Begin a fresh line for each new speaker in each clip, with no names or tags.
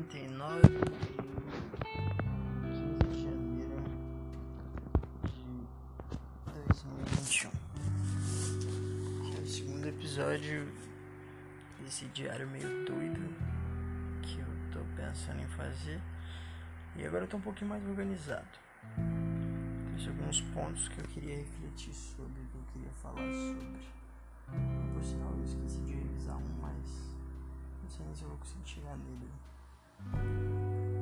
59 de 15 de janeiro de 2021. Esse é o segundo episódio desse diário meio doido que eu tô pensando em fazer. E agora eu tô um pouquinho mais organizado. Tem alguns pontos que eu queria refletir sobre, que eu queria falar sobre. Por sinal, eu esqueci de revisar um, mas não sei nem se eu vou conseguir tirar nele.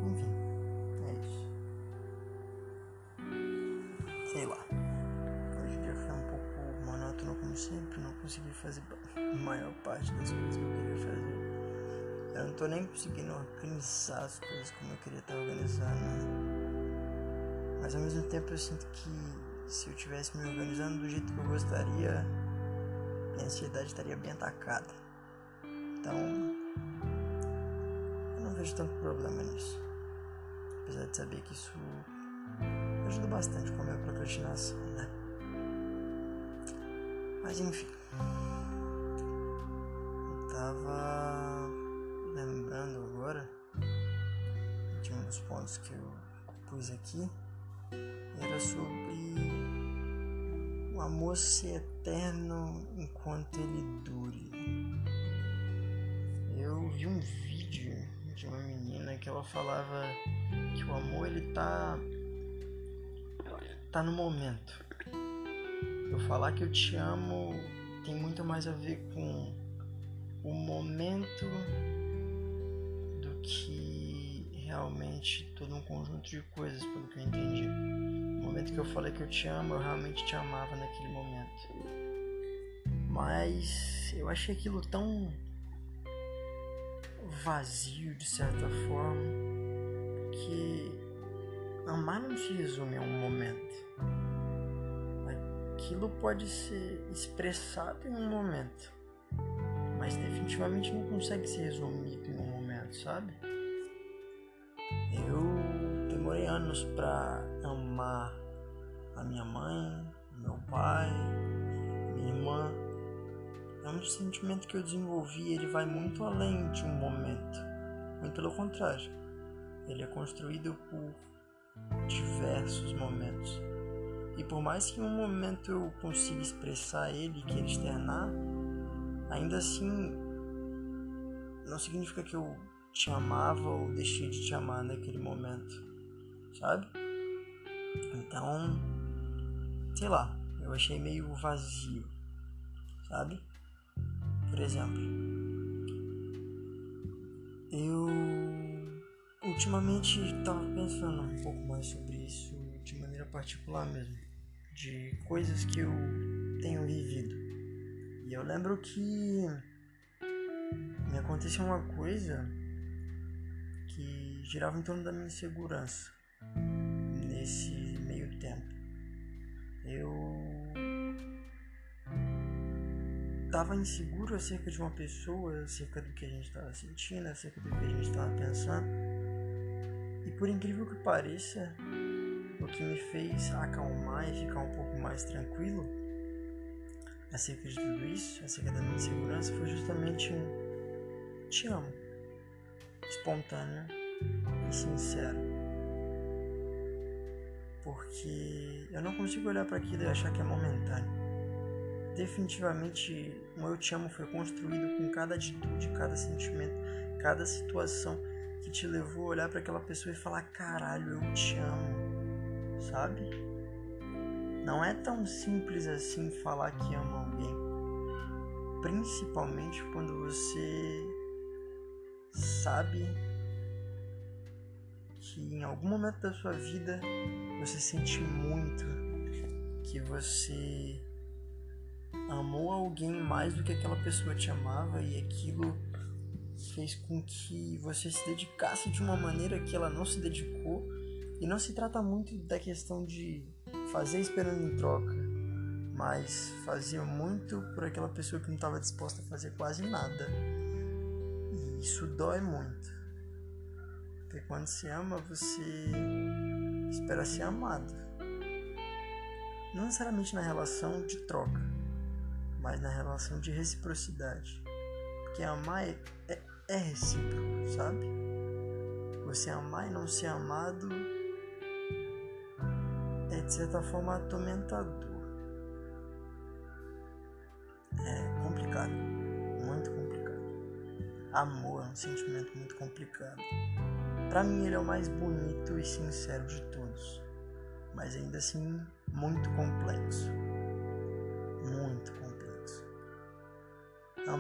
Enfim, é isso. Sei lá. Hoje o dia foi um pouco monótono como sempre, não consegui fazer a maior parte das coisas que eu queria fazer. Eu não tô nem conseguindo organizar as coisas como eu queria estar organizando. Mas ao mesmo tempo eu sinto que se eu tivesse me organizando do jeito que eu gostaria, minha ansiedade estaria bem atacada. Então, vejo tanto problema nisso. Apesar de saber que isso ajuda bastante com a minha procrastinação, né? Mas enfim. Eu tava lembrando agora de um dos pontos que eu pus aqui. Era sobre o amor ser eterno enquanto ele dure. Eu vi um vídeo de uma menina que ela falava que o amor ele tá tá no momento. Eu falar que eu te amo tem muito mais a ver com o momento do que realmente todo um conjunto de coisas, pelo que eu entendi. No momento que eu falei que eu te amo, eu realmente te amava naquele momento. Mas eu achei aquilo tão vazio de certa forma que amar não se resume a um momento. Aquilo pode ser expressado em um momento, mas definitivamente não consegue ser resumido em um momento, sabe? Eu demorei anos para amar a minha mãe, meu pai, minha irmã. É um sentimento que eu desenvolvi, ele vai muito além de um momento. Muito pelo contrário. Ele é construído por diversos momentos. E por mais que em um momento eu consiga expressar ele, queira externar, ainda assim não significa que eu te amava ou deixei de te amar naquele momento, sabe? Então, sei lá, eu achei meio vazio, sabe? Por exemplo, eu ultimamente estava pensando um pouco mais sobre isso de maneira particular mesmo, de coisas que eu tenho vivido. E eu lembro que me aconteceu uma coisa que girava em torno da minha insegurança nesse meio tempo. Eu estava inseguro acerca de uma pessoa, acerca do que a gente estava sentindo, acerca do que a gente estava pensando. E por incrível que pareça, o que me fez acalmar e ficar um pouco mais tranquilo acerca de tudo isso, acerca da minha insegurança, foi justamente um te amo espontâneo e sincero. Porque eu não consigo olhar para aquilo e achar que é momentâneo. Definitivamente, o eu te amo foi construído com cada atitude, cada sentimento, cada situação que te levou a olhar para aquela pessoa e falar: caralho, eu te amo, sabe? Não é tão simples assim falar que ama alguém, principalmente quando você sabe que em algum momento da sua vida você sente muito que você amou alguém mais do que aquela pessoa te amava e aquilo fez com que você se dedicasse de uma maneira que ela não se dedicou e não se trata muito da questão de fazer esperando em troca, mas fazia muito por aquela pessoa que não estava disposta a fazer quase nada. E isso dói muito. Porque quando se ama, você espera ser amado. Não necessariamente na relação de troca, mas na relação de reciprocidade. Porque amar é, é, é recíproco, sabe? você amar e não ser amado é de certa forma atormentador. É complicado, muito complicado. Amor é um sentimento muito complicado. Para mim ele é o mais bonito e sincero de todos, mas ainda assim muito complexo.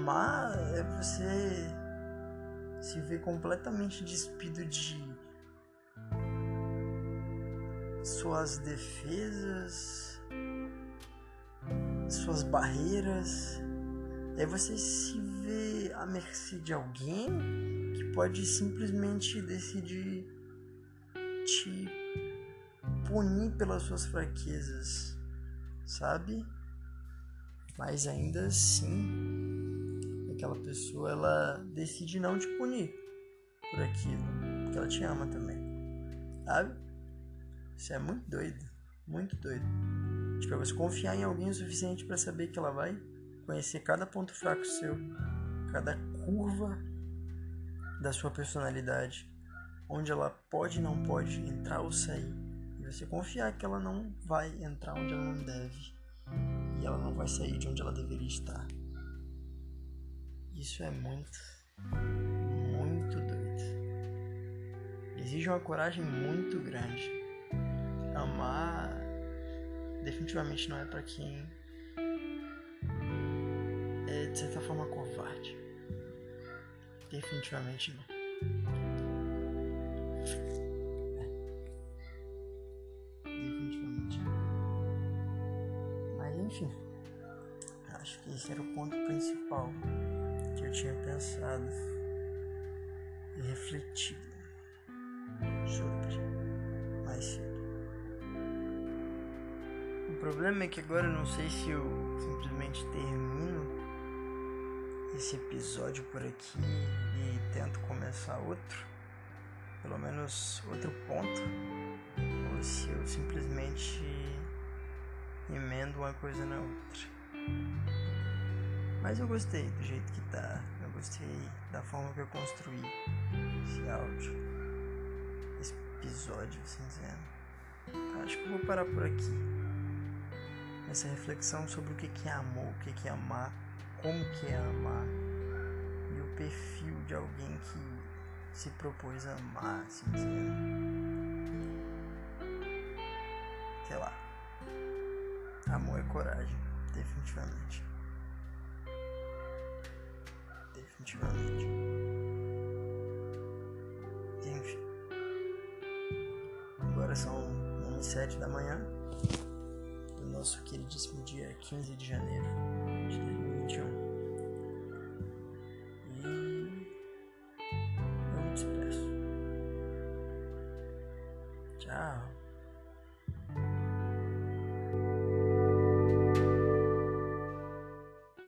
Amar é você se ver completamente despido de suas defesas, suas barreiras. É você se ver à mercê de alguém que pode simplesmente decidir te punir pelas suas fraquezas, sabe? Mas ainda assim, aquela pessoa ela decide não te punir por aquilo, porque ela te ama também, sabe? Isso é muito doido, muito doido. Tipo, é você confiar em alguém o suficiente para saber que ela vai conhecer cada ponto fraco seu, cada curva da sua personalidade, onde ela pode e não pode entrar ou sair. E você confiar que ela não vai entrar onde ela não deve e ela não vai sair de onde ela deveria estar. Isso é muito, muito doido. Exige uma coragem muito grande amar definitivamente não é para quem é de certa forma covarde. Definitivamente não. Definitivamente não. Mas enfim, acho que esse era o ponto principal eu tinha pensado e refletido sobre mais cedo. O problema é que agora eu não sei se eu simplesmente termino esse episódio por aqui e tento começar outro, pelo menos outro ponto, ou se eu simplesmente emendo uma coisa na outra. Mas eu gostei do jeito que tá, eu gostei da forma que eu construí esse áudio, esse episódio, assim dizendo. Acho que eu vou parar por aqui essa reflexão sobre o que é amor, o que é amar, como que é amar e o perfil de alguém que se propôs a amar, assim dizendo. Sei lá. Amor é coragem, Definitivamente. Enfim. Agora são 1 e 7 da manhã nosso queridíssimo dia 15 de janeiro